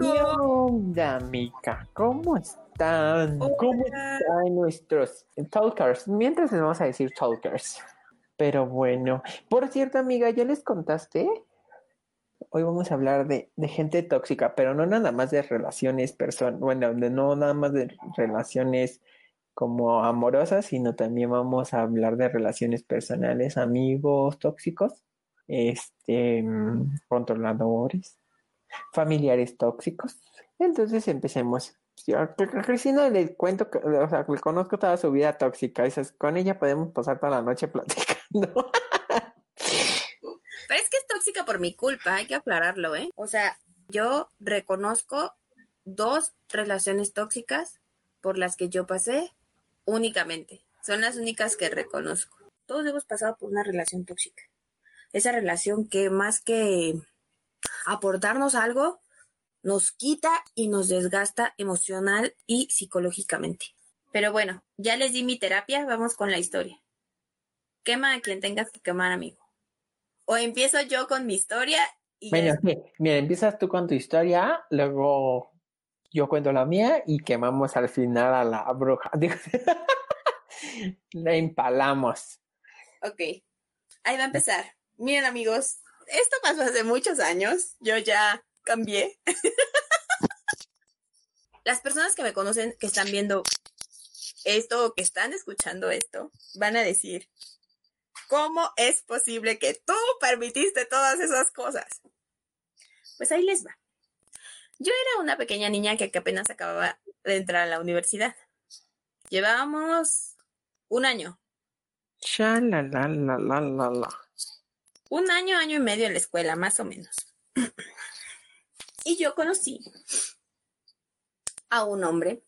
Onda, amiga? ¿Cómo están? ¿Cómo están nuestros talkers? Mientras les vamos a decir talkers. Pero bueno, por cierto, amiga, ¿ya les contaste? Hoy vamos a hablar de, de gente tóxica, pero no nada más de relaciones personas, bueno, de, no nada más de relaciones como amorosas, sino también vamos a hablar de relaciones personales, amigos tóxicos, este, mm, controladores, familiares tóxicos. Entonces empecemos. Cristina le cuento, o sea, le conozco toda su vida tóxica. Esas, con ella podemos pasar toda la noche platicando. Pero es que es tóxica por mi culpa, hay que aclararlo, ¿eh? O sea, yo reconozco dos relaciones tóxicas por las que yo pasé únicamente. Son las únicas que reconozco. Todos hemos pasado por una relación tóxica. Esa relación que más que aportarnos algo, nos quita y nos desgasta emocional y psicológicamente. Pero bueno, ya les di mi terapia, vamos con la historia. Quema a quien tengas que quemar, amigo. O empiezo yo con mi historia y bueno, sí, mira, empiezas tú con tu historia, luego yo cuento la mía y quemamos al final a la bruja. la empalamos. Ok, ahí va a empezar. Miren amigos, esto pasó hace muchos años, yo ya cambié. Las personas que me conocen, que están viendo esto o que están escuchando esto, van a decir, ¿cómo es posible que tú permitiste todas esas cosas? Pues ahí les va. Yo era una pequeña niña que apenas acababa de entrar a la universidad. Llevábamos un año. La la la la la la. Un año, año y medio en la escuela, más o menos. y yo conocí a un hombre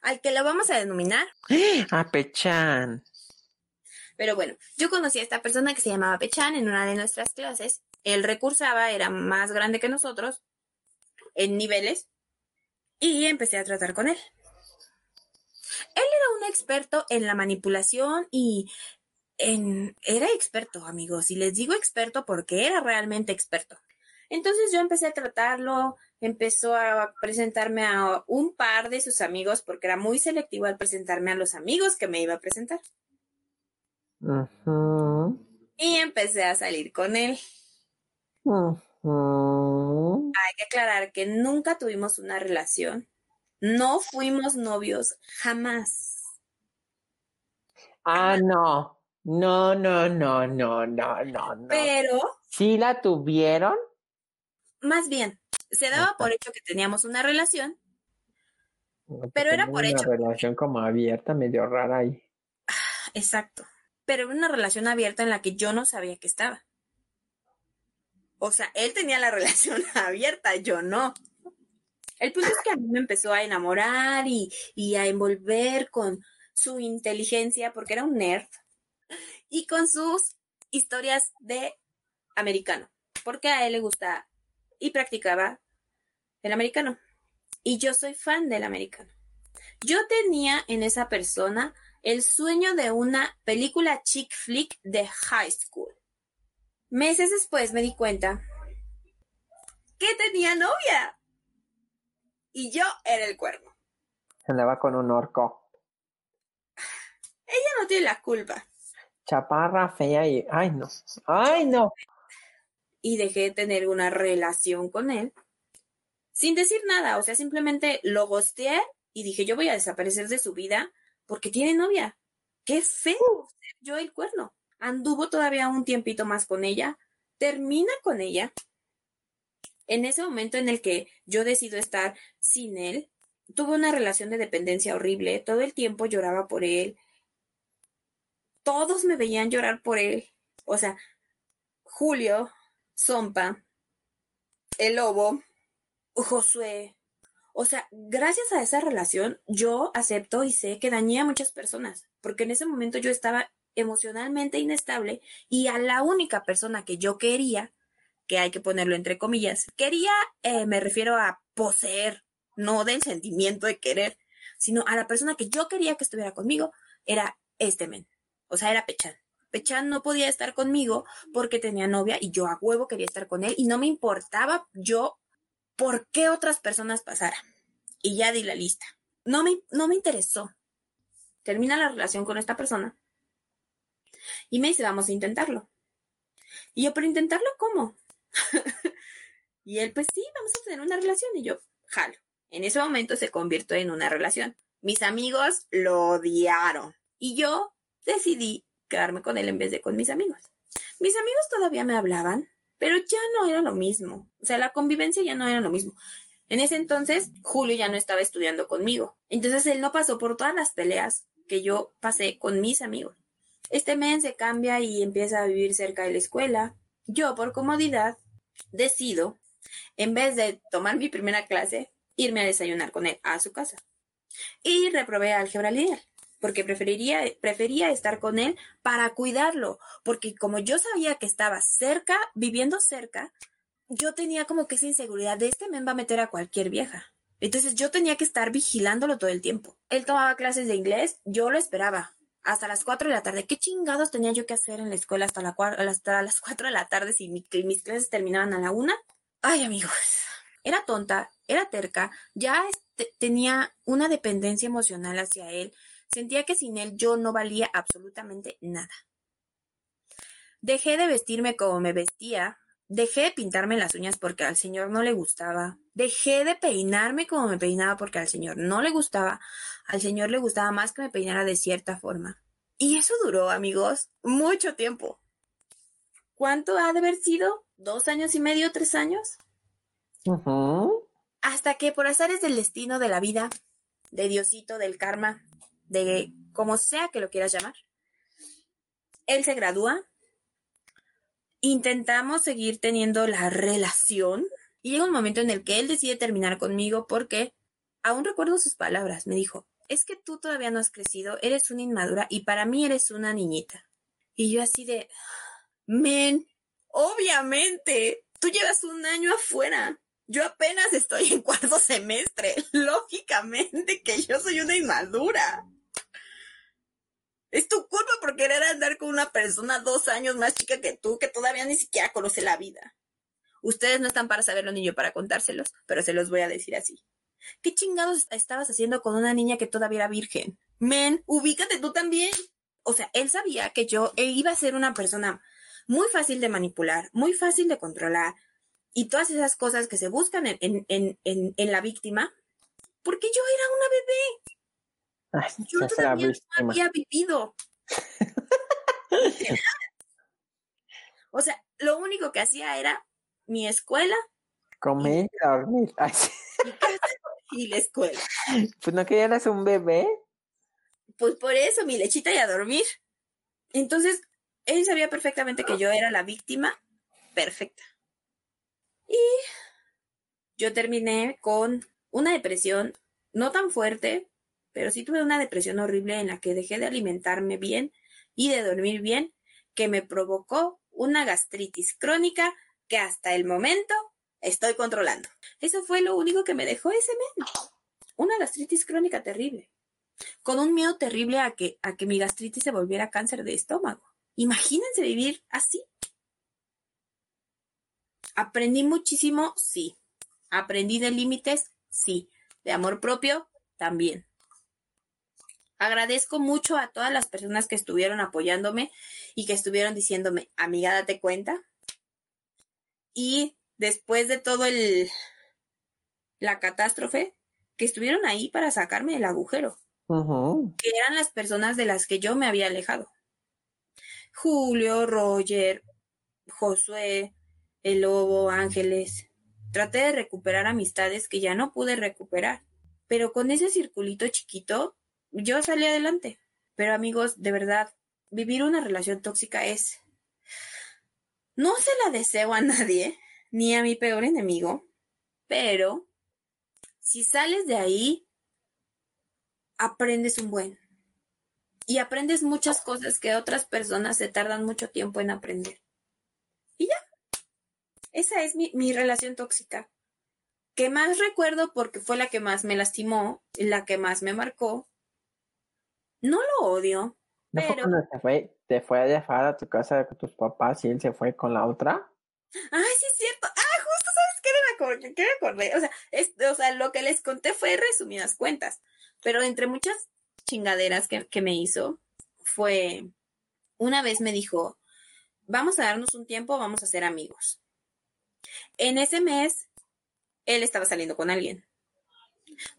al que lo vamos a denominar. A Pechan. Pero bueno, yo conocí a esta persona que se llamaba Pechan en una de nuestras clases. Él recursaba, era más grande que nosotros en niveles y empecé a tratar con él. Él era un experto en la manipulación y en... Era experto, amigos, y les digo experto porque era realmente experto. Entonces yo empecé a tratarlo, empezó a presentarme a un par de sus amigos porque era muy selectivo al presentarme a los amigos que me iba a presentar. Y empecé a salir con él. Ujú. Hay que aclarar que nunca tuvimos una relación. No fuimos novios, jamás. Ah, no. No, no, no, no, no, no, no. Pero, ¿Sí la tuvieron? más bien, se daba por hecho que teníamos una relación. Pero era por una hecho. relación como abierta, medio rara ahí. Exacto. Pero era una relación abierta en la que yo no sabía que estaba. O sea, él tenía la relación abierta, yo no. El punto es que a mí me empezó a enamorar y, y a envolver con su inteligencia, porque era un nerd, y con sus historias de americano, porque a él le gusta y practicaba el americano. Y yo soy fan del americano. Yo tenía en esa persona el sueño de una película chick flick de high school. Meses después me di cuenta que tenía novia. Y yo era el cuerno. Se andaba con un orco. Ella no tiene la culpa. Chaparra, fea y... ¡Ay, no! ¡Ay, no! Y dejé de tener una relación con él sin decir nada. O sea, simplemente lo gosteé y dije, yo voy a desaparecer de su vida porque tiene novia. ¡Qué feo! ser Yo el cuerno. Anduvo todavía un tiempito más con ella. Termina con ella. En ese momento en el que yo decido estar sin él, tuve una relación de dependencia horrible. Todo el tiempo lloraba por él. Todos me veían llorar por él. O sea, Julio, Zompa, el lobo, Josué. O sea, gracias a esa relación, yo acepto y sé que dañé a muchas personas, porque en ese momento yo estaba emocionalmente inestable y a la única persona que yo quería, que hay que ponerlo entre comillas, quería, eh, me refiero a poseer, no del sentimiento de querer, sino a la persona que yo quería que estuviera conmigo, era este men. O sea, era Pechan. Pechan no podía estar conmigo porque tenía novia y yo a huevo quería estar con él y no me importaba yo por qué otras personas pasaran. Y ya di la lista. No me, no me interesó. Termina la relación con esta persona. Y me dice, vamos a intentarlo. Y yo, pero intentarlo, ¿cómo? y él, pues sí, vamos a tener una relación. Y yo, jalo. En ese momento se convirtió en una relación. Mis amigos lo odiaron. Y yo decidí quedarme con él en vez de con mis amigos. Mis amigos todavía me hablaban, pero ya no era lo mismo. O sea, la convivencia ya no era lo mismo. En ese entonces, Julio ya no estaba estudiando conmigo. Entonces él no pasó por todas las peleas que yo pasé con mis amigos. Este men se cambia y empieza a vivir cerca de la escuela. Yo, por comodidad, decido, en vez de tomar mi primera clase, irme a desayunar con él a su casa. Y reprobé álgebra lineal porque preferiría, prefería estar con él para cuidarlo, porque como yo sabía que estaba cerca, viviendo cerca, yo tenía como que esa inseguridad de este men va a meter a cualquier vieja. Entonces yo tenía que estar vigilándolo todo el tiempo. Él tomaba clases de inglés, yo lo esperaba. Hasta las 4 de la tarde. ¿Qué chingados tenía yo que hacer en la escuela hasta, la, hasta las 4 de la tarde si mis clases terminaban a la 1? Ay, amigos. Era tonta, era terca, ya este, tenía una dependencia emocional hacia él. Sentía que sin él yo no valía absolutamente nada. Dejé de vestirme como me vestía, dejé de pintarme las uñas porque al señor no le gustaba, dejé de peinarme como me peinaba porque al señor no le gustaba, al señor le gustaba más que me peinara de cierta forma. Y eso duró, amigos, mucho tiempo. ¿Cuánto ha de haber sido? ¿Dos años y medio, tres años? Hasta que por azares del destino de la vida, de Diosito, del karma, de como sea que lo quieras llamar. Él se gradúa, intentamos seguir teniendo la relación y llega un momento en el que él decide terminar conmigo porque, aún recuerdo sus palabras, me dijo, es que tú todavía no has crecido, eres una inmadura y para mí eres una niñita. Y yo así de, men, obviamente, tú llevas un año afuera. Yo apenas estoy en cuarto semestre. Lógicamente que yo soy una inmadura. Es tu culpa por querer andar con una persona dos años más chica que tú, que todavía ni siquiera conoce la vida. Ustedes no están para saberlo ni yo para contárselos, pero se los voy a decir así. ¿Qué chingados estabas haciendo con una niña que todavía era virgen? Men, ubícate tú también. O sea, él sabía que yo iba a ser una persona muy fácil de manipular, muy fácil de controlar, y todas esas cosas que se buscan en, en, en, en la víctima, porque yo era una. Yo todavía no había vivido. o sea, lo único que hacía era mi escuela. Comer y dormir. y la escuela. Pues no que eras un bebé. Pues por eso, mi lechita y a dormir. Entonces, él sabía perfectamente que yo era la víctima perfecta. Y yo terminé con una depresión no tan fuerte, pero sí tuve una depresión horrible en la que dejé de alimentarme bien y de dormir bien, que me provocó una gastritis crónica que hasta el momento estoy controlando. Eso fue lo único que me dejó ese mes. Una gastritis crónica terrible. Con un miedo terrible a que, a que mi gastritis se volviera cáncer de estómago. Imagínense vivir así. Aprendí muchísimo, sí. Aprendí de límites, sí. De amor propio, también. Agradezco mucho a todas las personas que estuvieron apoyándome y que estuvieron diciéndome, amiga, date cuenta. Y después de todo el la catástrofe, que estuvieron ahí para sacarme del agujero. Que eran las personas de las que yo me había alejado. Julio, Roger, Josué, el lobo, Ángeles. Traté de recuperar amistades que ya no pude recuperar. Pero con ese circulito chiquito yo salí adelante. Pero amigos, de verdad, vivir una relación tóxica es... No se la deseo a nadie, ni a mi peor enemigo, pero si sales de ahí, aprendes un buen. Y aprendes muchas cosas que otras personas se tardan mucho tiempo en aprender. Y ya. Esa es mi, mi relación tóxica. Que más recuerdo porque fue la que más me lastimó, la que más me marcó, no lo odio, ¿No pero... Fue te fue, te fue a dejar a tu casa con tus papás y él se fue con la otra? Ay, sí es cierto. Ah, justo, ¿sabes qué? Me acordé, ¿qué me acordé? O sea, es, o sea, lo que les conté fue resumidas cuentas, pero entre muchas chingaderas que, que me hizo, fue, una vez me dijo, vamos a darnos un tiempo, vamos a ser amigos. En ese mes, él estaba saliendo con alguien.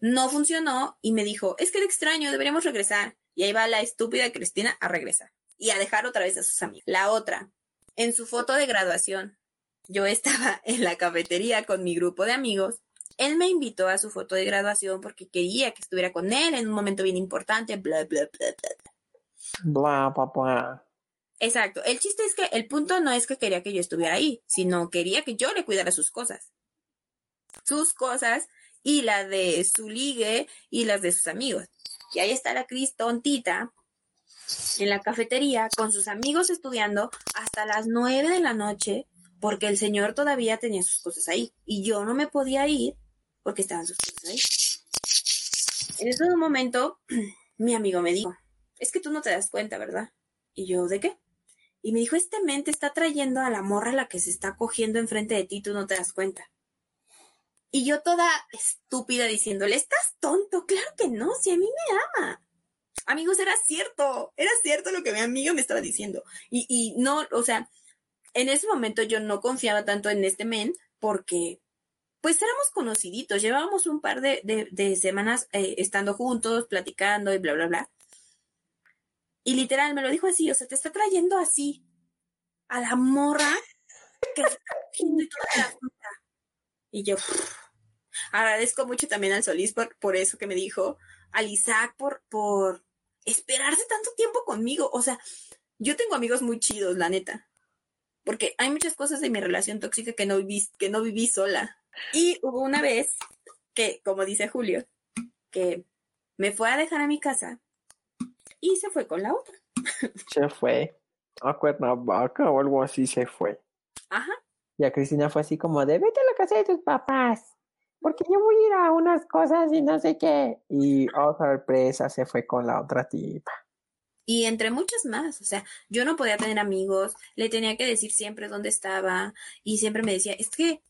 No funcionó y me dijo, es que era extraño, deberíamos regresar. Y ahí va la estúpida Cristina a regresar y a dejar otra vez a sus amigos. La otra, en su foto de graduación, yo estaba en la cafetería con mi grupo de amigos. Él me invitó a su foto de graduación porque quería que estuviera con él en un momento bien importante, bla, bla, bla, bla. Bla, bla, Exacto. El chiste es que el punto no es que quería que yo estuviera ahí, sino quería que yo le cuidara sus cosas. Sus cosas y la de su ligue y las de sus amigos. Y ahí está la Cris tontita en la cafetería con sus amigos estudiando hasta las nueve de la noche porque el señor todavía tenía sus cosas ahí y yo no me podía ir porque estaban sus cosas ahí. En ese momento, mi amigo me dijo, es que tú no te das cuenta, ¿verdad? Y yo, ¿de qué? Y me dijo, este mente está trayendo a la morra la que se está cogiendo enfrente de ti, tú no te das cuenta. Y yo toda estúpida diciéndole, estás tonto, claro que no, si a mí me ama. Amigos, era cierto, era cierto lo que mi amigo me estaba diciendo. Y, y no, o sea, en ese momento yo no confiaba tanto en este men porque, pues éramos conociditos, llevábamos un par de, de, semanas eh, estando juntos, platicando y bla, bla, bla. Y literal me lo dijo así, o sea, te está trayendo así a la morra que está y toda la Y yo agradezco mucho también al Solís por, por eso que me dijo, al Isaac por, por esperarse tanto tiempo conmigo. O sea, yo tengo amigos muy chidos, la neta. Porque hay muchas cosas de mi relación tóxica que no viví, que no viví sola. Y hubo una vez que, como dice Julio, que me fue a dejar a mi casa y se fue con la otra. Se fue a Cuernavaca o algo así se fue. Ajá. Y a Cristina fue así como de vete a la casa de tus papás. Porque yo voy a ir a unas cosas y no sé qué. Y oh sorpresa, se fue con la otra tipa. Y entre muchas más, o sea, yo no podía tener amigos, le tenía que decir siempre dónde estaba y siempre me decía, es que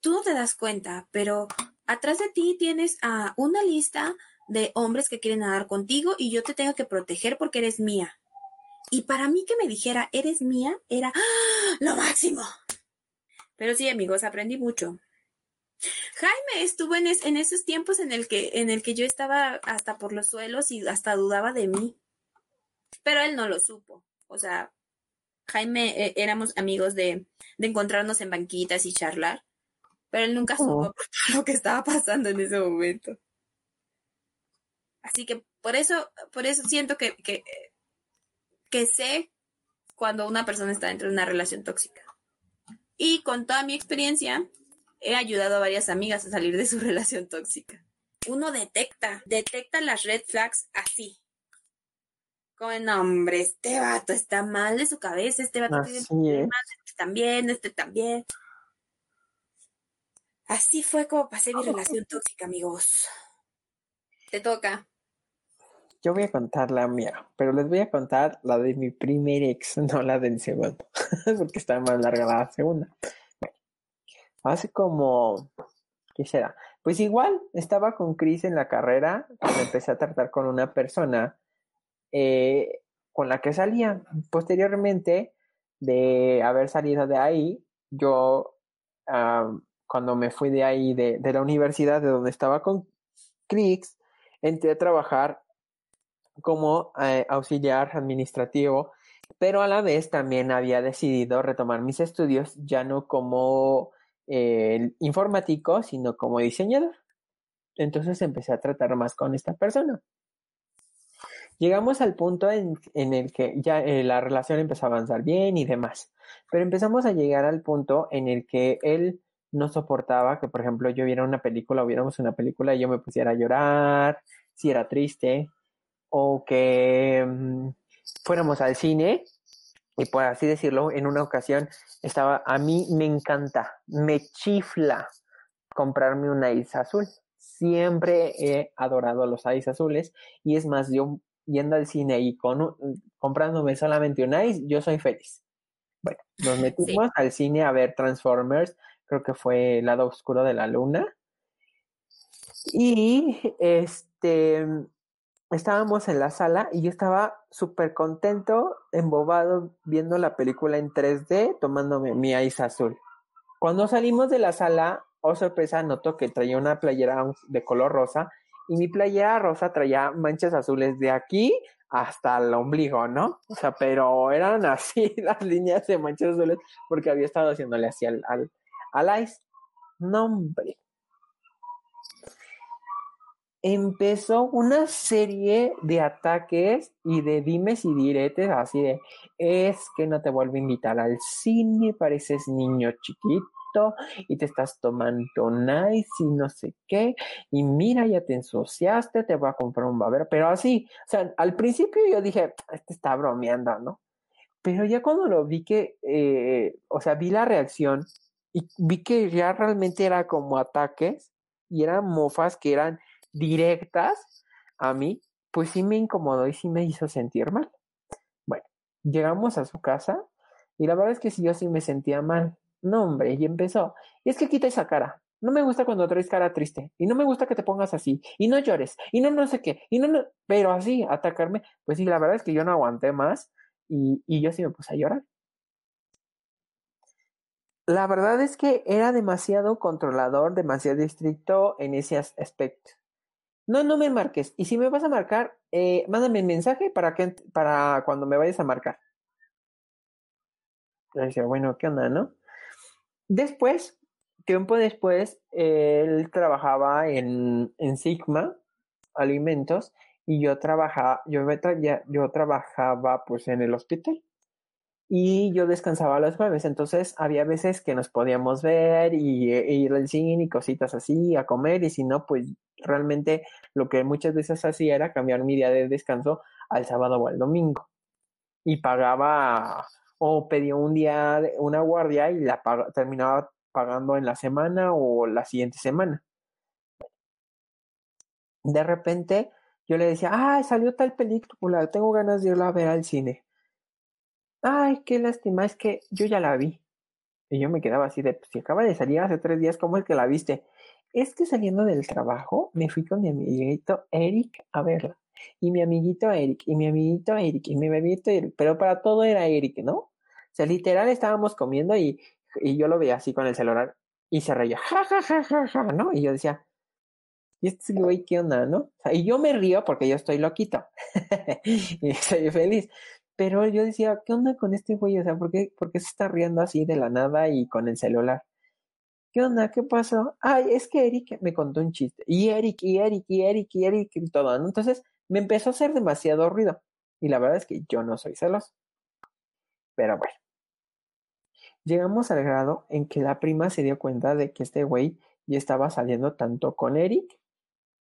tú no te das cuenta, pero atrás de ti tienes a una lista de hombres que quieren nadar contigo y yo te tengo que proteger porque eres mía. Y para mí que me dijera, eres mía, era ¡ah! lo máximo. Pero sí, amigos, aprendí mucho. Jaime estuvo en, en esos tiempos en el, que, en el que yo estaba hasta por los suelos y hasta dudaba de mí. Pero él no lo supo. O sea, Jaime eh, éramos amigos de, de, encontrarnos en banquitas y charlar. Pero él nunca supo oh. lo que estaba pasando en ese momento. Así que por eso, por eso siento que, que, que sé cuando una persona está dentro de una relación tóxica. Y con toda mi experiencia, he ayudado a varias amigas a salir de su relación tóxica. Uno detecta, detecta las red flags así. Como, no, hombre, este vato está mal de su cabeza, este vato tiene problemas, este también, este también. Así fue como pasé mi relación tóxica, amigos. Te toca. Yo voy a contar la mía, pero les voy a contar la de mi primer ex, no la del segundo, porque está más larga la segunda. Bueno, hace como, ¿qué será? Pues igual estaba con Chris en la carrera cuando empecé a tratar con una persona eh, con la que salía. Posteriormente de haber salido de ahí, yo cuando me fui de ahí, de, de la universidad de donde estaba con Chris, entré a trabajar como eh, auxiliar administrativo, pero a la vez también había decidido retomar mis estudios ya no como eh, informático, sino como diseñador. Entonces empecé a tratar más con esta persona. Llegamos al punto en, el que ya eh, la relación empezó a avanzar bien y demás, pero empezamos a llegar al punto en el que él no soportaba que, por ejemplo, yo viera una película o viéramos una película y yo me pusiera a llorar, si era triste, o que mm, fuéramos al cine y por así decirlo, en una ocasión estaba, a mí me encanta, me chifla comprarme un ice azul. Siempre he adorado los ice azules y es más, yo yendo al cine y con comprándome solamente un ice, yo soy feliz. Bueno, nos metimos al cine a ver Transformers, creo que fue El lado oscuro de la luna. Y este, estábamos en la sala y yo estaba súper contento, embobado, viendo la película en 3D, tomándome mi ice azul. Cuando salimos de la sala, oh sorpresa, noto que traía una playera de color rosa y mi playera rosa traía manchas azules de aquí hasta el ombligo, ¿no? O sea, pero eran así las líneas de manchas azules porque había estado haciéndole así al, al, al ice. No, hombre empezó una serie de ataques y de dimes y diretes así de es que no te vuelvo a invitar al cine, pareces niño chiquito y te estás tomando nice y no sé qué y mira ya te ensuciaste, te voy a comprar un babero, pero así, o sea, al principio yo dije, este está bromeando, ¿no? Pero ya cuando lo vi que, eh, o sea, vi la reacción y vi que ya realmente era como ataques y eran mofas que eran directas a mí, pues sí me incomodó y sí me hizo sentir mal. Bueno, llegamos a su casa y la verdad es que sí, yo sí me sentía mal. No, hombre, y empezó. Y es que quita esa cara. No me gusta cuando traes cara triste. Y no me gusta que te pongas así. Y no llores. Y no no sé qué. Y no, no. Pero así, atacarme. Pues sí, la verdad es que yo no aguanté más. Y, y yo sí me puse a llorar. La verdad es que era demasiado controlador, demasiado estricto en ese aspecto. No, no me marques. Y si me vas a marcar, eh, mándame un mensaje para, que, para cuando me vayas a marcar. Yo decía, bueno, ¿qué onda, no? Después, tiempo después, él trabajaba en, en Sigma Alimentos y yo trabajaba, yo, yo trabajaba pues en el hospital y yo descansaba los jueves, entonces había veces que nos podíamos ver y, e ir al cine y cositas así, a comer, y si no, pues realmente lo que muchas veces hacía era cambiar mi día de descanso al sábado o al domingo. Y pagaba o pedía un día, una guardia y la terminaba pagando en la semana o la siguiente semana. De repente yo le decía, ah, salió tal película, tengo ganas de irla a ver al cine Ay, qué lástima, es que yo ya la vi. Y yo me quedaba así de, pues, si acaba de salir hace tres días, ¿cómo es que la viste? Es que saliendo del trabajo, me fui con mi amiguito Eric a verla. Y mi amiguito Eric, y mi amiguito Eric, y mi amiguito Eric, pero para todo era Eric, ¿no? O sea, literal estábamos comiendo y, y yo lo veía así con el celular y se reía, ja, ja, ja, ja, ja, ¿no? Y yo decía, ¿y este güey qué onda, no? O sea, y yo me río porque yo estoy loquito y estoy feliz. Pero yo decía, ¿qué onda con este güey? O sea, ¿por qué, ¿por qué se está riendo así de la nada y con el celular? ¿Qué onda? ¿Qué pasó? Ay, es que Eric me contó un chiste. Y Eric, y Eric, y Eric, y Eric, y todo. Entonces me empezó a hacer demasiado ruido. Y la verdad es que yo no soy celoso. Pero bueno. Llegamos al grado en que la prima se dio cuenta de que este güey ya estaba saliendo tanto con Eric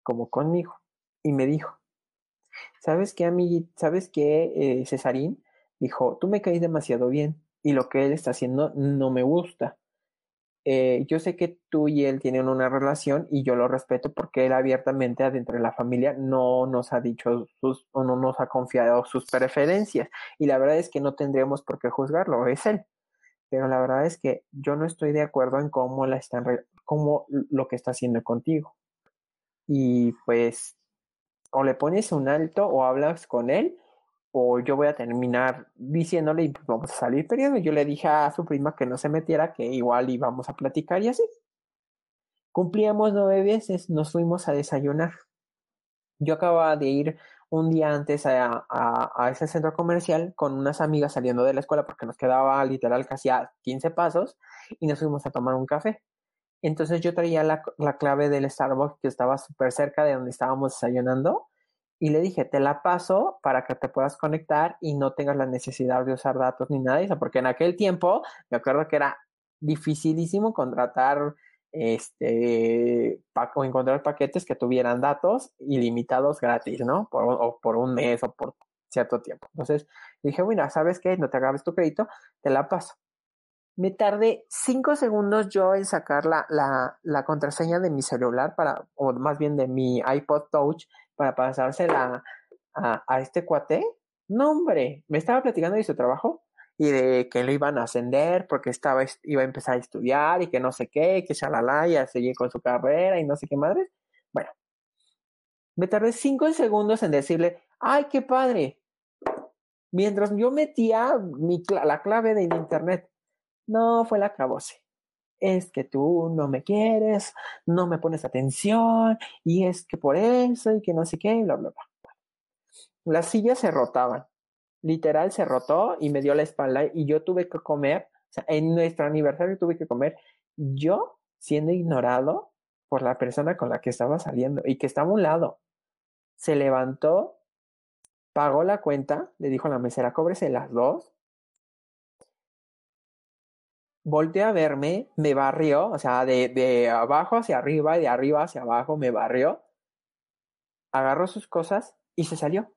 como conmigo. Y me dijo, ¿Sabes qué, amiguito? ¿Sabes qué, eh, Cesarín? Dijo, tú me caes demasiado bien y lo que él está haciendo no me gusta. Eh, yo sé que tú y él tienen una relación y yo lo respeto porque él abiertamente adentro de la familia no nos ha dicho sus o no nos ha confiado sus preferencias y la verdad es que no tendríamos por qué juzgarlo, es él. Pero la verdad es que yo no estoy de acuerdo en cómo la están cómo lo que está haciendo contigo. Y pues o le pones un alto o hablas con él o yo voy a terminar diciéndole y pues vamos a salir perdiendo. Yo le dije a su prima que no se metiera, que igual íbamos a platicar y así. Cumplíamos nueve veces, nos fuimos a desayunar. Yo acababa de ir un día antes a, a, ese centro comercial con unas amigas saliendo de la escuela porque nos quedaba literal casi a 15 pasos y nos fuimos a tomar un café. Entonces yo traía la, la clave del Starbucks que estaba súper cerca de donde estábamos desayunando y le dije, te la paso para que te puedas conectar y no tengas la necesidad de usar datos ni nada de porque en aquel tiempo me acuerdo que era dificilísimo contratar este o encontrar paquetes que tuvieran datos ilimitados gratis, ¿no? Por, o por un mes o por cierto tiempo. Entonces dije, bueno, ¿sabes qué? No te agarres tu crédito, te la paso. Me tardé cinco segundos yo en sacar la, la, la, contraseña de mi celular para, o más bien de mi iPod Touch para pasársela a, a este cuate. No, hombre, me estaba platicando de su trabajo y de que lo iban a ascender porque estaba, iba a empezar a estudiar y que no sé qué, que shalala, ya seguir con su carrera y no sé qué madre. Bueno, me tardé cinco segundos en decirle, ay, qué padre. Mientras yo metía mi, la clave de internet, no fue la cabose. Es que tú no me quieres, no me pones atención, y es que por eso, y que no sé qué, bla, bla, bla. Las sillas se rotaban literal se rotó y me dio la espalda y yo tuve que comer, en nuestro aniversario tuve que comer yo siendo ignorado por la persona con la que estaba saliendo y que estaba a un lado. Se levantó, pagó la cuenta, le dijo a la mesera, cóbrese las dos. Volteó a verme, me barrió, o sea, de, abajo hacia arriba y de arriba hacia abajo me barrió. Agarró sus cosas y se salió.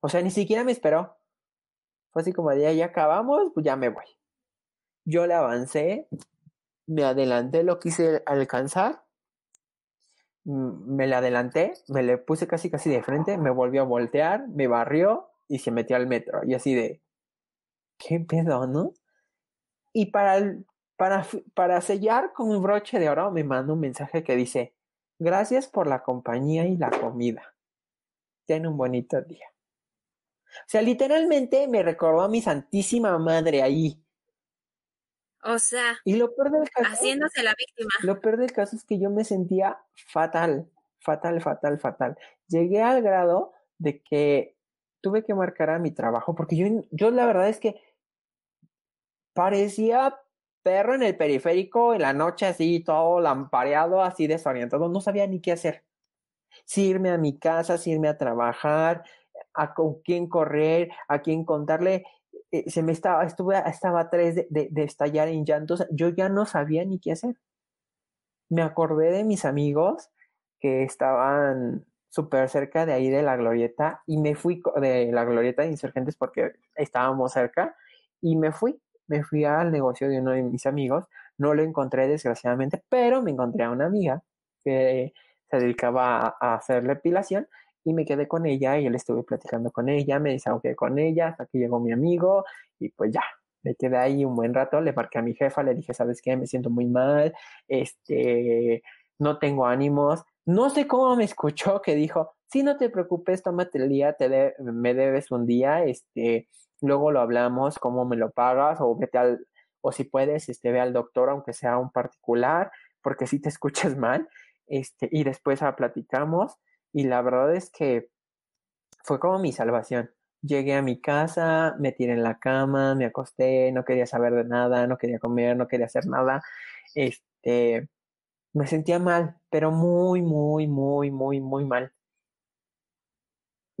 O sea, ni siquiera me esperó. Fue así como de ya acabamos, pues ya me voy. Yo le avancé, me adelanté, lo quise alcanzar, me le adelanté, me le puse casi casi de frente, me volvió a voltear, me barrió y se metió al metro. Y así de, ¿qué pedo, no? Y para, para, para sellar con un broche de oro me manda un mensaje que dice, gracias por la compañía y la comida. Ten un bonito día. O sea, literalmente me recordó a mi santísima madre ahí. O sea, y lo peor del caso, haciéndose la víctima. Lo peor del caso es que yo me sentía fatal, fatal, fatal, fatal. Llegué al grado de que tuve que marcar a mi trabajo porque yo, yo la verdad es que parecía perro en el periférico en la noche así todo lampareado, así desorientado, no sabía ni qué hacer. Si irme a mi casa, si irme a trabajar, a con quién correr, a quién contarle. Eh, se me estaba, estuve, estaba a tres de, de, estallar en llantos. Yo ya no sabía ni qué hacer. Me acordé de mis amigos que estaban súper cerca de ahí de la glorieta y me fui de la glorieta de insurgentes porque estábamos cerca y me fui, me fui al negocio de uno de mis amigos, no lo encontré desgraciadamente, pero me encontré a una amiga que se dedicaba a hacer la depilación y me quedé con ella y él estuve platicando con ella, me desahogué con ella hasta que llegó mi amigo y pues ya, me quedé ahí un buen rato, le marqué a mi jefa, le dije, ¿sabes qué? Me siento muy mal, este, no tengo ánimos, no sé cómo me escuchó que dijo, sí, no te preocupes, tómate el día, te me debes un día, este, luego lo hablamos, cómo me lo pagas o vete al, o si puedes, este, ve al doctor, aunque sea un particular, porque si te escuchas mal, este, y después ah, platicamos y la verdad es que fue como mi salvación. Llegué a mi casa, me tiré en la cama, me acosté, no quería saber de nada, no quería comer, no quería hacer nada. Este, me sentía mal, pero muy, muy, muy, muy, muy mal.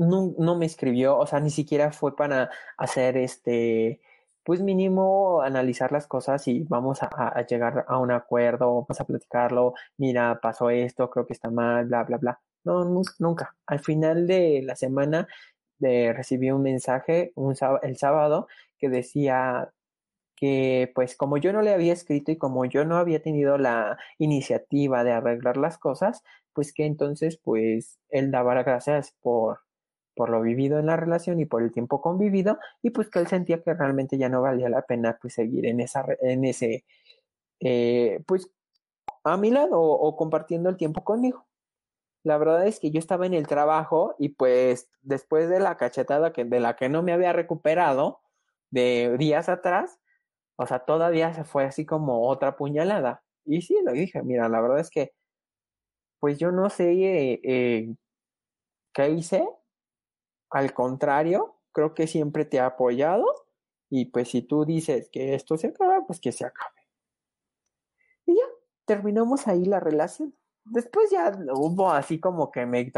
No, no me escribió, o sea, ni siquiera fue para hacer este, pues mínimo analizar las cosas y vamos a, llegar a un acuerdo, vamos a platicarlo, mira, pasó esto, creo que está mal, bla, bla, bla. No, nunca. Al final de la semana de, recibí un mensaje el sábado que decía que pues como yo no le había escrito y como yo no había tenido la iniciativa de arreglar las cosas, pues que entonces pues él daba las gracias por, por lo vivido en la relación y por el tiempo convivido y pues que él sentía que realmente ya no valía la pena pues seguir en esa en ese eh, pues a mi lado o compartiendo el tiempo conmigo la verdad es que yo estaba en el trabajo y pues después de la cachetada que, de la que no me había recuperado de días atrás, o sea, todavía se fue así como otra puñalada. Y sí, lo dije, mira, la verdad es que, pues yo no sé eh, eh, qué hice. Al contrario, creo que siempre te he apoyado. Y pues si tú dices que esto se acaba, pues que se acabe. Y ya, terminamos ahí la relación después ya hubo así como que me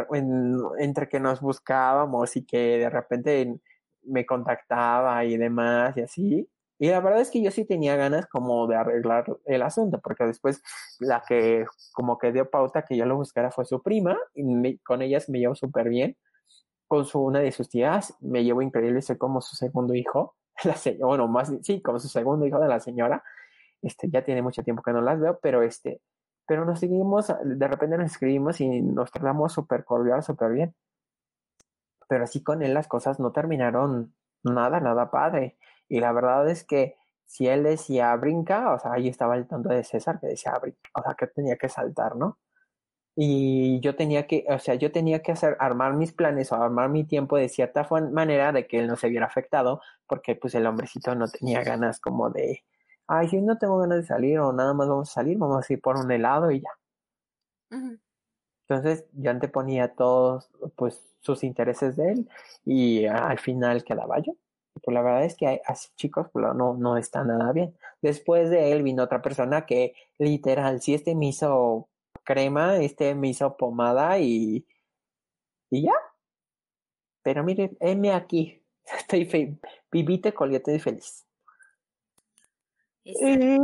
entre que nos buscábamos y que de repente me contactaba y demás y así. Y la verdad es que yo sí tenía ganas como de arreglar el asunto, porque después la que como que dio pauta que yo lo buscara fue su prima, y con ellas me llevo súper bien. Con su, una de sus tías me llevo increíble, soy como su segundo hijo, la bueno, más, sí, como su segundo hijo de la señora. Este, ya tiene mucho tiempo que no las veo, pero este, pero nos seguimos, de repente nos escribimos y nos tratamos súper cordial, súper bien. Pero así con él las cosas no terminaron nada, nada padre. Y la verdad es que si él decía brinca, o sea, ahí estaba el tonto de César que decía brinca, o sea, que tenía que saltar, ¿no? Y yo tenía que, o sea, yo tenía que hacer, armar mis planes o armar mi tiempo de cierta manera de que él no se viera afectado, porque pues el hombrecito no tenía ganas como de, ay, si no tengo ganas de salir o nada más vamos a salir, vamos a ir por un helado y ya. Entonces yo anteponía todos pues sus intereses de él y al final quedaba yo. Pues la verdad es que así chicos pues, no, no está nada bien. Después de él vino otra persona que literal, si este me hizo crema, este me hizo pomada y, y ya. Pero miren, heme aquí. Estoy fe vivite, coliete y feliz. Y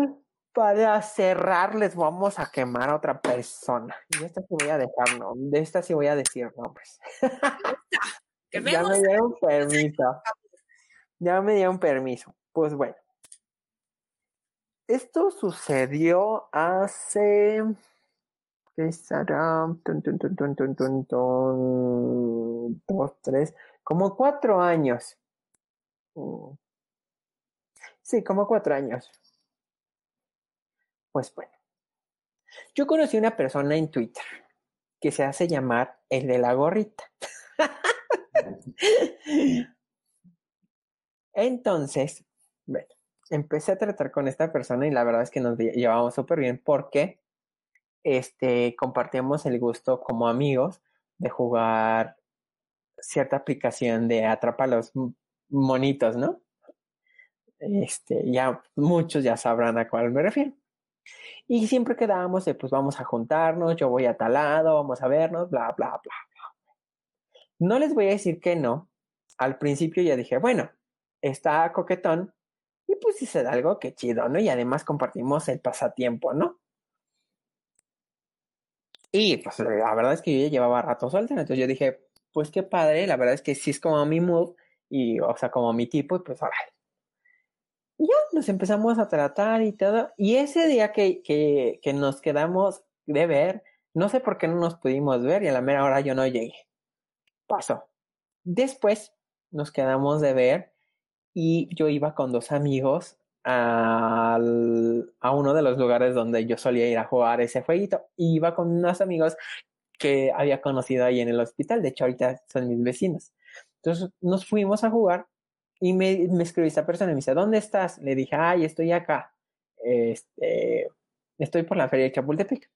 para cerrar, les vamos a quemar a otra persona. Y esta sí voy a dejar, no, de esta sí voy a decir nombres. ya me dieron permiso. Ya me dieron permiso. Pues bueno. Esto sucedió hace dos, tres, como cuatro años. Mm. Sí, como cuatro años. Pues bueno. Yo conocí una persona en Twitter que se hace llamar el de la gorrita. Entonces, bueno, empecé a tratar con esta persona y la verdad es que nos llevamos súper bien porque este, compartíamos el gusto como amigos de jugar cierta aplicación de atrapa los monitos, ¿no? Este, ya muchos ya sabrán a cuál me refiero. Y siempre quedábamos de, pues vamos a juntarnos, yo voy a tal lado, vamos a vernos, bla, bla, bla. No les voy a decir que no. Al principio ya dije, bueno, está coquetón. Y pues si se algo, que chido, ¿no? Y además compartimos el pasatiempo, ¿no? Y pues la verdad es que yo ya llevaba rato suelta, entonces yo dije, pues qué padre, la verdad es que sí es como mi mood, y o sea, como mi tipo, y pues ahora. Y ya nos empezamos a tratar y todo. Y ese día que, que, que nos quedamos de ver, no sé por qué no nos pudimos ver y a la mera hora yo no llegué. Pasó. Después nos quedamos de ver y yo iba con dos amigos al, a uno de los lugares donde yo solía ir a jugar ese jueguito. Y iba con unos amigos que había conocido ahí en el hospital. De hecho, ahorita son mis vecinos. Entonces nos fuimos a jugar y me, me escribió esta persona y me dice, ¿dónde estás? Le dije, ay, estoy acá. Este, estoy por la feria de Chapultepec.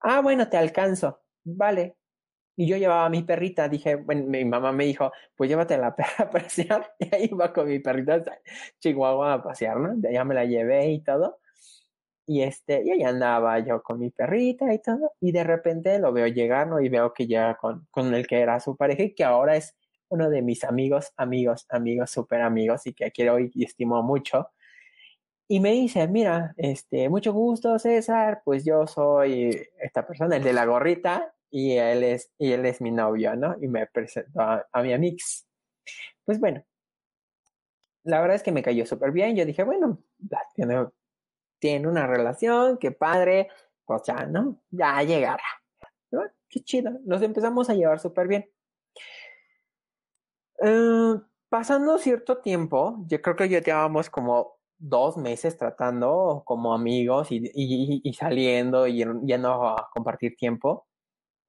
Ah, bueno, te alcanzo. Vale, y yo llevaba a mi perrita, dije, bueno, mi mamá me dijo, pues llévate a la perra a pasear, y ahí iba con mi perrita Chihuahua a pasear, ¿no? De allá me la llevé y todo. Y este, y ahí andaba yo con mi perrita y todo, y de repente lo veo llegar, ¿no? Y veo que llega con, con el que era su pareja y que ahora es uno de mis amigos, amigos, amigos, súper amigos y que quiero y estimo mucho. Y me dice, mira, este, mucho gusto, César, pues yo soy esta persona, el de la gorrita, y él es, y él es mi novio, ¿no? Y me presentó a, mi amix. Pues bueno, la verdad es que me cayó súper bien. Yo dije, bueno, tiene, tiene una relación, qué padre, pues ya, ¿no? Ya llegará. Qué chido. Nos empezamos a llevar súper bien. Eh, pasando cierto tiempo, yo creo que ya llevábamos como dos meses tratando como amigos y, y saliendo y yendo a compartir tiempo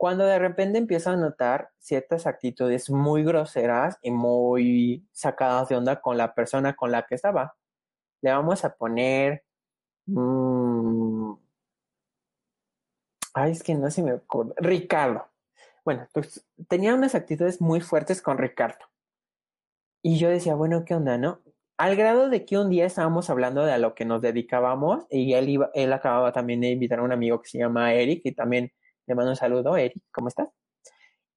cuando de repente empiezo a notar ciertas actitudes muy groseras y muy sacadas de onda con la persona con la que estaba. Le vamos a poner... Mmm, ay, es que no se me ocurre. Ricardo. Bueno, pues tenía unas actitudes muy fuertes con Ricardo. Y yo decía, bueno, ¿qué onda, no? Al grado de que un día estábamos hablando de a lo que nos dedicábamos y él, iba, él acababa también de invitar a un amigo que se llama Eric y también le mando un saludo, Eric, ¿cómo estás?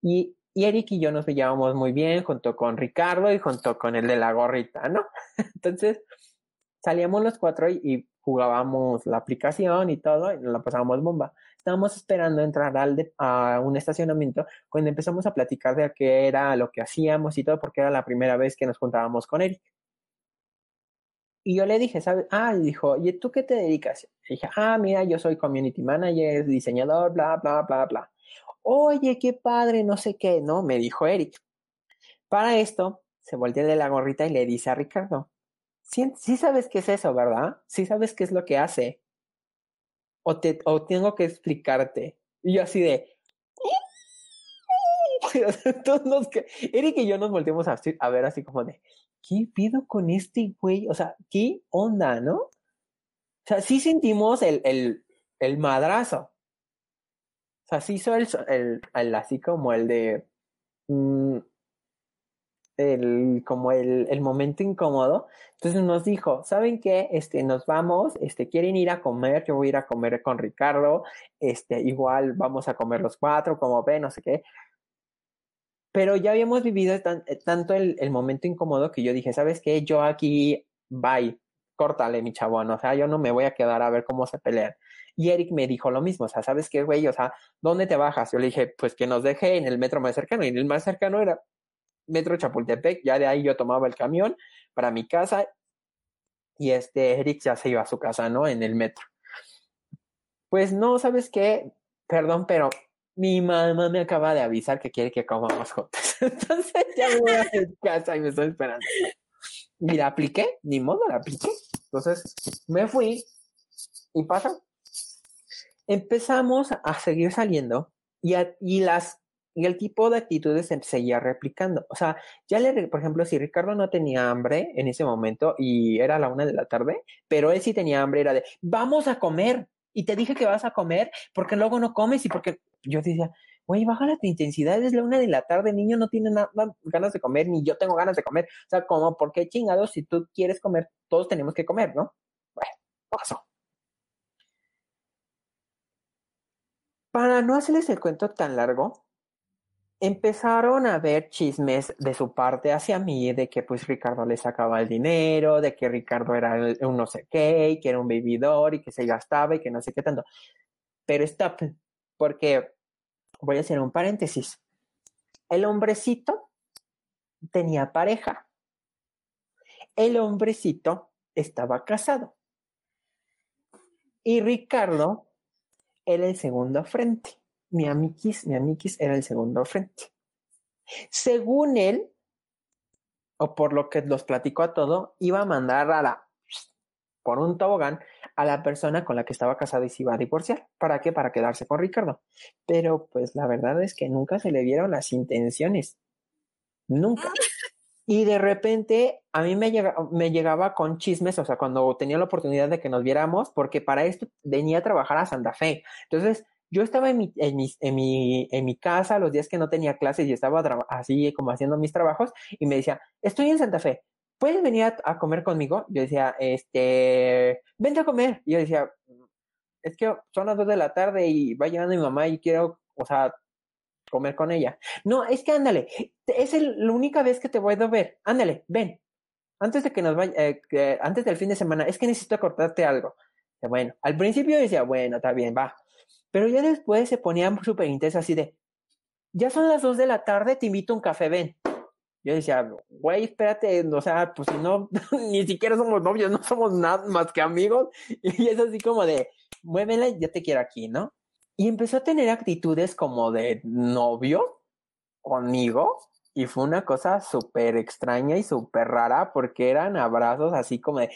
Y, Eric y yo nos veíamos muy bien junto con Ricardo y junto con el de la gorrita, ¿no? Entonces salíamos los cuatro y, jugábamos la aplicación y todo y nos la pasábamos bomba. Estábamos esperando entrar al a un estacionamiento cuando empezamos a platicar de qué era lo que hacíamos y todo porque era la primera vez que nos juntábamos con Eric. Y yo le dije, ¿sabes? Ah, dijo, ¿y tú qué te dedicas? Y dije, ah, mira, yo soy community manager, diseñador, bla, bla, bla, bla. Oye, qué padre, no sé qué, ¿no? Me dijo Eric. Para esto, se voltea de la gorrita y le dice a Ricardo, Sí, sí sabes qué es eso, ¿verdad? Sí sabes qué es lo que hace. O, te, o tengo que explicarte. Y yo así de... Eric y yo nos volteamos a, a ver así como de, ¿qué pido con este güey? O sea, ¿qué onda, no? O sea, sí sentimos el, el, el madrazo. O sea, sí hizo el, el, el así como el de, mm, el, como el, el, momento incómodo. Entonces nos dijo, ¿saben qué? Este, nos vamos, este, quieren ir a comer, yo voy a ir a comer con Ricardo, este, igual vamos a comer los cuatro, como ven, no sé qué. Pero ya habíamos vivido eh, tanto el, momento incómodo que yo dije, ¿sabes qué? Yo aquí, bye, córtale, mi chabón, o sea, yo no me voy a quedar a ver cómo se pelean. Y Eric me dijo lo mismo, o sea, ¿sabes qué, güey? O sea, ¿dónde te bajas? Yo le dije, pues que nos deje en el metro más cercano, y el más cercano era Metro Chapultepec, ya de ahí yo tomaba el camión para mi casa y este Eric ya se iba a su casa, ¿no? En el metro. Pues no, ¿sabes qué? Perdón, pero mi mamá me acaba de avisar que quiere que comamos juntos. Entonces ya me voy a casa y me estoy esperando. Mira, apliqué, ni modo, la apliqué. Entonces me fui y pasa. Empezamos a seguir saliendo y, y las y el tipo de actitudes se seguía replicando. O sea, ya le, por ejemplo, si Ricardo no tenía hambre en ese momento y era la una de la tarde, pero él sí tenía hambre, era de, vamos a comer. Y te dije que vas a comer porque luego no comes y porque yo decía, güey, baja la intensidad, es la una de la tarde, niño no tiene nada ganas de comer, ni yo tengo ganas de comer. O sea, como, ¿por qué chingados? Si tú quieres comer, todos tenemos que comer, ¿no? Bueno, pasó. Para no hacerles el cuento tan largo, empezaron a ver chismes de su parte hacia mí, de que pues Ricardo le sacaba el dinero, de que Ricardo era un no sé qué, que era un vividor y que se gastaba y que no sé qué tanto. Pero stop, porque voy a hacer un paréntesis. El hombrecito tenía pareja. El hombrecito estaba casado. Y Ricardo era el segundo frente mi amiquis, mi amiquis era el segundo frente. Según él, o por lo que los platicó a todo, iba a mandar a la, por un tobogán, a la persona con la que estaba casado y se iba a divorciar. ¿Para qué? Para quedarse con Ricardo. Pero pues la verdad es que nunca se le vieron las intenciones. Nunca. Y de repente a mí me, me llegaba con chismes, o sea, cuando tenía la oportunidad de que nos viéramos, porque para esto venía a trabajar a Santa Fe. Entonces, yo estaba en mi, casa los días que no tenía clases y estaba así como haciendo mis trabajos y me decía, estoy en Santa Fe, ¿puedes venir a, comer conmigo? Yo decía, este, vente a comer. Y yo decía, es que son las dos de la tarde y va llegando mi mamá y quiero, o sea, comer con ella. No, es que ándale, es la única vez que te voy a ver. Ándale, ven. Antes de que nos vaya, eh, antes del fin de semana, es que necesito cortarte algo. Bueno, al principio decía, bueno, está bien, va. Pero ya después se ponía súper intensa así de, ya son las dos de la tarde, te invito a un café, ven. Yo decía, güey, espérate, o sea, pues si no, ni siquiera somos novios, no somos nada más que amigos. Y es así como de, muévela, ya te quiero aquí, ¿no? Y empezó a tener actitudes como de novio conmigo. Y fue una cosa súper extraña y súper rara porque eran abrazos así como de,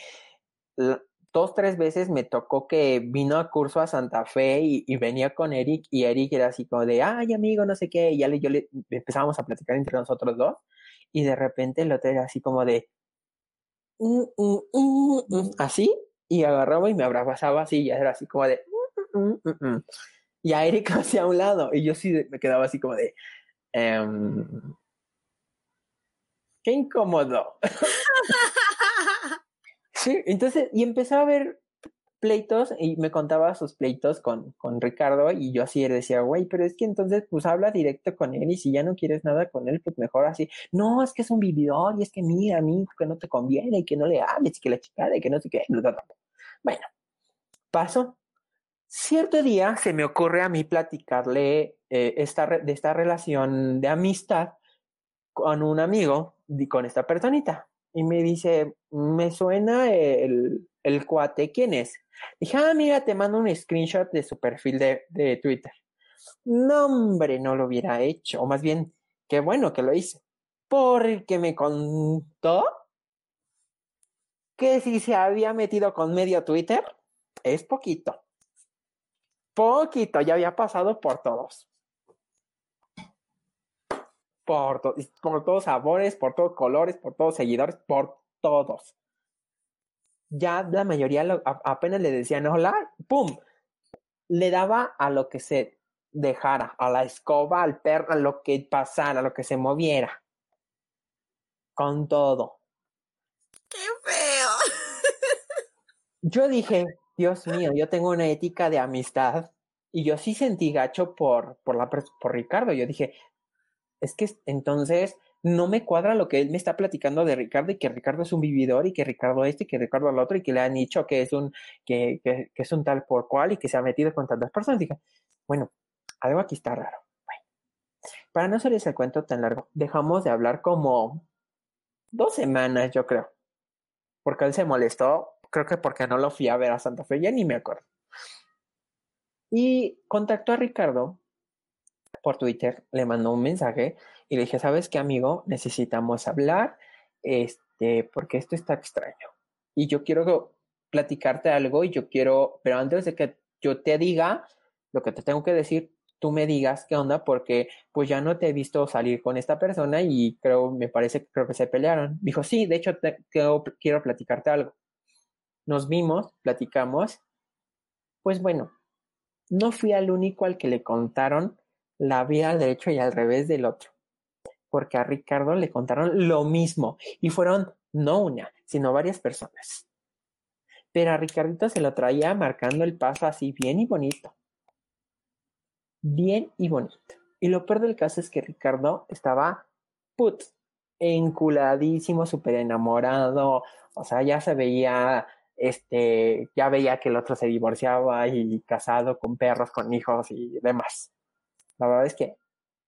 dos, tres veces me tocó que vino a curso a Santa Fe y, venía con Eric y Eric era así como de, ay amigo, no sé qué, y ya le, yo le empezábamos a platicar entre nosotros dos y de repente el otro era así como de, mm, mm, mm, así, y agarraba y me abrazaba así y era así como de, y a Eric hacia un lado y yo sí me quedaba así como de, em, qué incómodo. Entonces, y empezó a ver pleitos y me contaba sus pleitos con, con Ricardo y yo así decía, güey, pero es que entonces pues habla directo con él y si ya no quieres nada con él, pues mejor así, no, es que es un vividor y es que mira, a mí que no te conviene y que no le hables y que la chica y que no sé qué. Bueno, paso. Cierto día se me ocurre a mí platicarle eh, esta, de esta relación de amistad con un amigo, con esta personita y me dice, me suena el, el cuate, ¿quién es? Dije, ah, mira, te mando un screenshot de su perfil de, de Twitter. No, hombre, no lo hubiera hecho, o más bien, qué bueno que lo hice, porque me contó que si se había metido con medio Twitter, es poquito. Poquito, ya había pasado por todos. Por, por todos sabores, por todos colores, por todos seguidores, por todos. Ya la mayoría apenas le decían hola, ¡pum! Le daba a lo que se dejara, a la escoba, al perro, a lo que pasara, a lo que se moviera. Con todo. ¡Qué feo! Yo dije, Dios mío, yo tengo una ética de amistad y yo sí sentí gacho por, por, la, por Ricardo. Yo dije, es que entonces no me cuadra lo que él me está platicando de Ricardo y que Ricardo es un vividor y que Ricardo este y que Ricardo el otro y que le han dicho que es un, que, que, que es un tal por cual y que se ha metido con tantas personas. Dije, bueno, algo aquí está raro. Para no hacerles el cuento tan largo, dejamos de hablar como dos semanas, yo creo. Porque él se molestó, creo que porque no lo fui a ver a Santa Fe, ya ni me acuerdo. Y contactó a Ricardo por Twitter, le mandó un mensaje y le dije, ¿sabes qué, amigo? Necesitamos hablar, este, porque esto está extraño. Y yo quiero platicarte algo y yo quiero, pero antes de que yo te diga lo que te tengo que decir, tú me digas qué onda, porque pues ya no te he visto salir con esta persona y creo, me parece, creo que se pelearon. Dijo, sí, de hecho quiero, quiero platicarte algo. Nos vimos, platicamos. Pues bueno, no fui al único al que le contaron la vida al derecho y al revés del otro. Porque a Ricardo le contaron lo mismo y fueron no una, sino varias personas. Pero a Ricardito se lo traía marcando el paso así bien y bonito bien y bonito. Y lo peor del caso es que Ricardo estaba put, enculadísimo, súper enamorado, o sea, ya se veía, este, ya veía que el otro se divorciaba y casado con perros, con hijos y demás. La verdad es que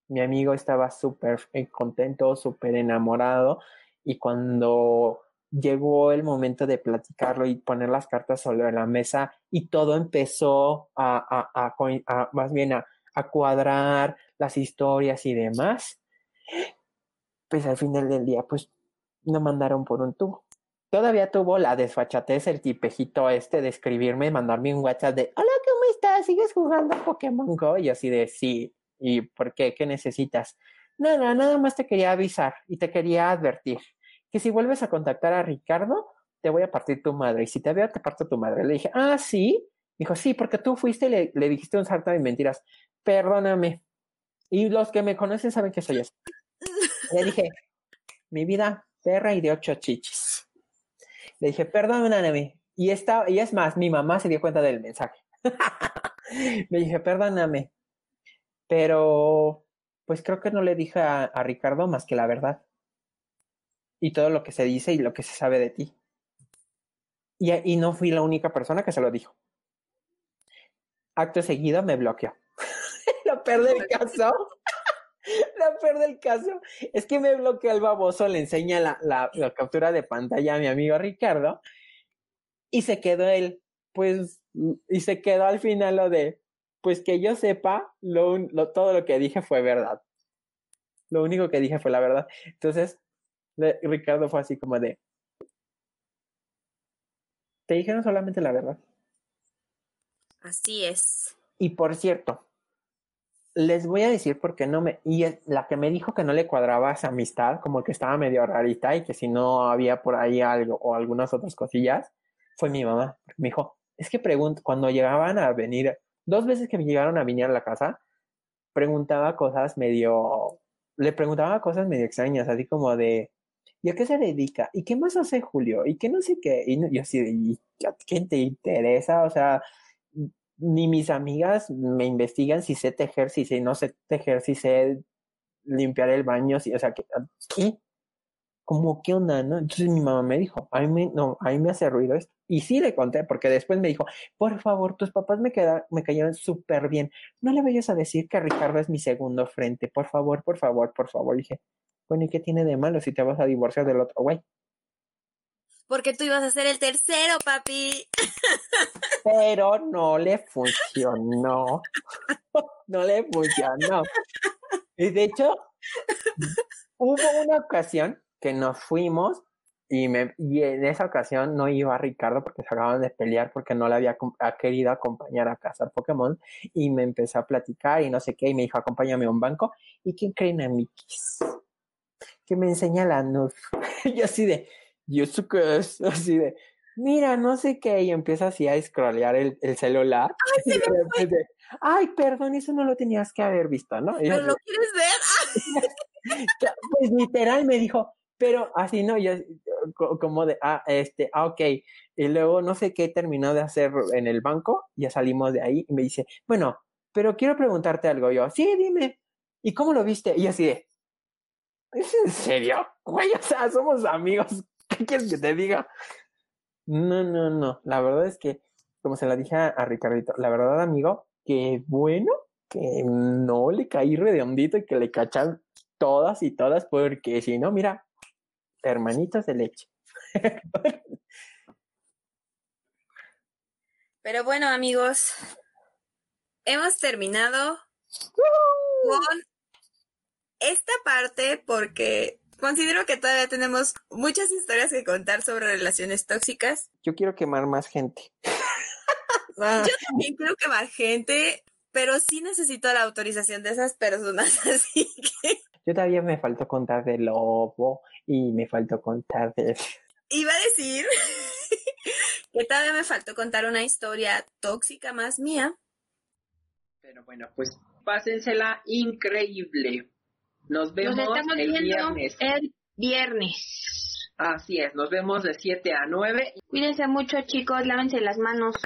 mi amigo estaba súper contento, súper enamorado y cuando llegó el momento de platicarlo y poner las cartas sobre la mesa y todo empezó a, a, a, a más bien a, a cuadrar las historias y demás, pues al final del día, pues no mandaron por un tubo. Todavía tuvo la desfachatez, el tipejito este de escribirme, mandarme un WhatsApp de, hola, ¿cómo estás? ¿Sigues jugando Pokémon Go? Y así de, sí. ¿Y por qué? ¿Qué necesitas? Nada, nada más te quería avisar y te quería advertir que si vuelves a contactar a Ricardo, te voy a partir tu madre. Y si te veo, te parto tu madre. Le dije, ah, sí. Dijo, sí, porque tú fuiste y le, le dijiste un sarta de mentiras perdóname. Y los que me conocen saben que soy eso. Le dije, mi vida, perra y de ocho chichis. Le dije, perdóname. Y, esta, y es más, mi mamá se dio cuenta del mensaje. Le dije, perdóname. Pero, pues creo que no le dije a, Ricardo más que la verdad. Y todo lo que se dice y lo que se sabe de ti. Y, y no fui la única persona que se lo dijo. Acto seguido me bloqueó. lo peor del caso. Lo peor del caso es que me bloquea el baboso, le enseña la, la, captura de pantalla a mi amigo Ricardo y se quedó él, pues, y se quedó al final lo de, pues que yo sepa, lo, lo, todo lo que dije fue verdad. Lo único que dije fue la verdad. Entonces, Ricardo fue así como de, te dijeron solamente la verdad. Así es. Y por cierto, les voy a decir por qué no me. Y la que me dijo que no le cuadraba esa amistad, como que estaba medio rarita y que si no había por ahí algo o algunas otras cosillas, fue mi mamá. Me dijo, es que pregunto, cuando llegaban a venir, dos veces que me llegaron a venir a la casa, preguntaba cosas medio. Le preguntaba cosas medio extrañas, así como de. ¿Y a qué se dedica? ¿Y qué más hace Julio? ¿Y qué no sé qué? Y yo así ¿y qué te interesa? O sea, ni mis amigas me investigan si sé tejer, si sé no sé tejer, si sé limpiar el baño, si, o sea, ¿qué? Como, ¿qué onda, no? Entonces mi mamá me dijo, a me, no, a mí me hace ruido esto. Y sí le conté, porque después me dijo, por favor, tus papás me, quedaron, me cayeron súper bien. No le vayas a decir que Ricardo es mi segundo frente. Por favor, por favor, por favor. Y dije, bueno, ¿y qué tiene de malo si te vas a divorciar del otro güey? Porque tú ibas a ser el tercero, papi. Pero no le funcionó. No le funcionó. Y de hecho, hubo una ocasión que nos fuimos y, me, y en esa ocasión no iba Ricardo porque se acababan de pelear porque no le había querido acompañar a cazar Pokémon y me empezó a platicar y no sé qué y me dijo acompáñame a un banco y ¿quién creen a Mikis? Que me enseña la nud. y así de, ¿y eso qué es? Así de, mira, no sé qué y empieza así a scrollear el, el celular. Ay, Ay, perdón, eso no lo tenías que haber visto, ¿no? ¿No lo quieres ver? pues literal me dijo, pero así no, yo como de, ah, este, ah, ok. Y luego no sé qué terminó de hacer en el banco, ya salimos de ahí y me dice, bueno, pero quiero preguntarte algo. Yo, sí, dime. ¿Y cómo lo viste? Y así de, ¿es en serio? Güey, o sea, somos amigos. ¿Qué quieres que te diga? No, no, no. La verdad es que, como se la dije a, Ricardito, la verdad, amigo, que bueno que no le caí redondito y que le cachan todas y todas, porque si no, mira, hermanitos de leche. Pero bueno, amigos, hemos terminado con esta parte porque considero que todavía tenemos muchas historias que contar sobre relaciones tóxicas. Yo quiero quemar más gente. Yo también quiero quemar gente, pero sí necesito la autorización de esas personas, así que... Yo todavía me faltó contar de lobo y me faltó contar de... Iba a decir que todavía me faltó contar una historia tóxica más mía. Pero bueno, pues pásensela increíble. Nos vemos el viernes. El viernes. Así es, nos vemos de 7 a 9. Cuídense mucho chicos, lávense las manos.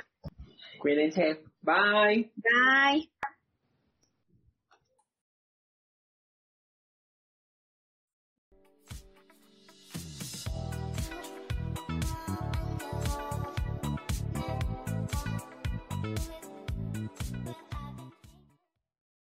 Cuídense. Bye. Bye.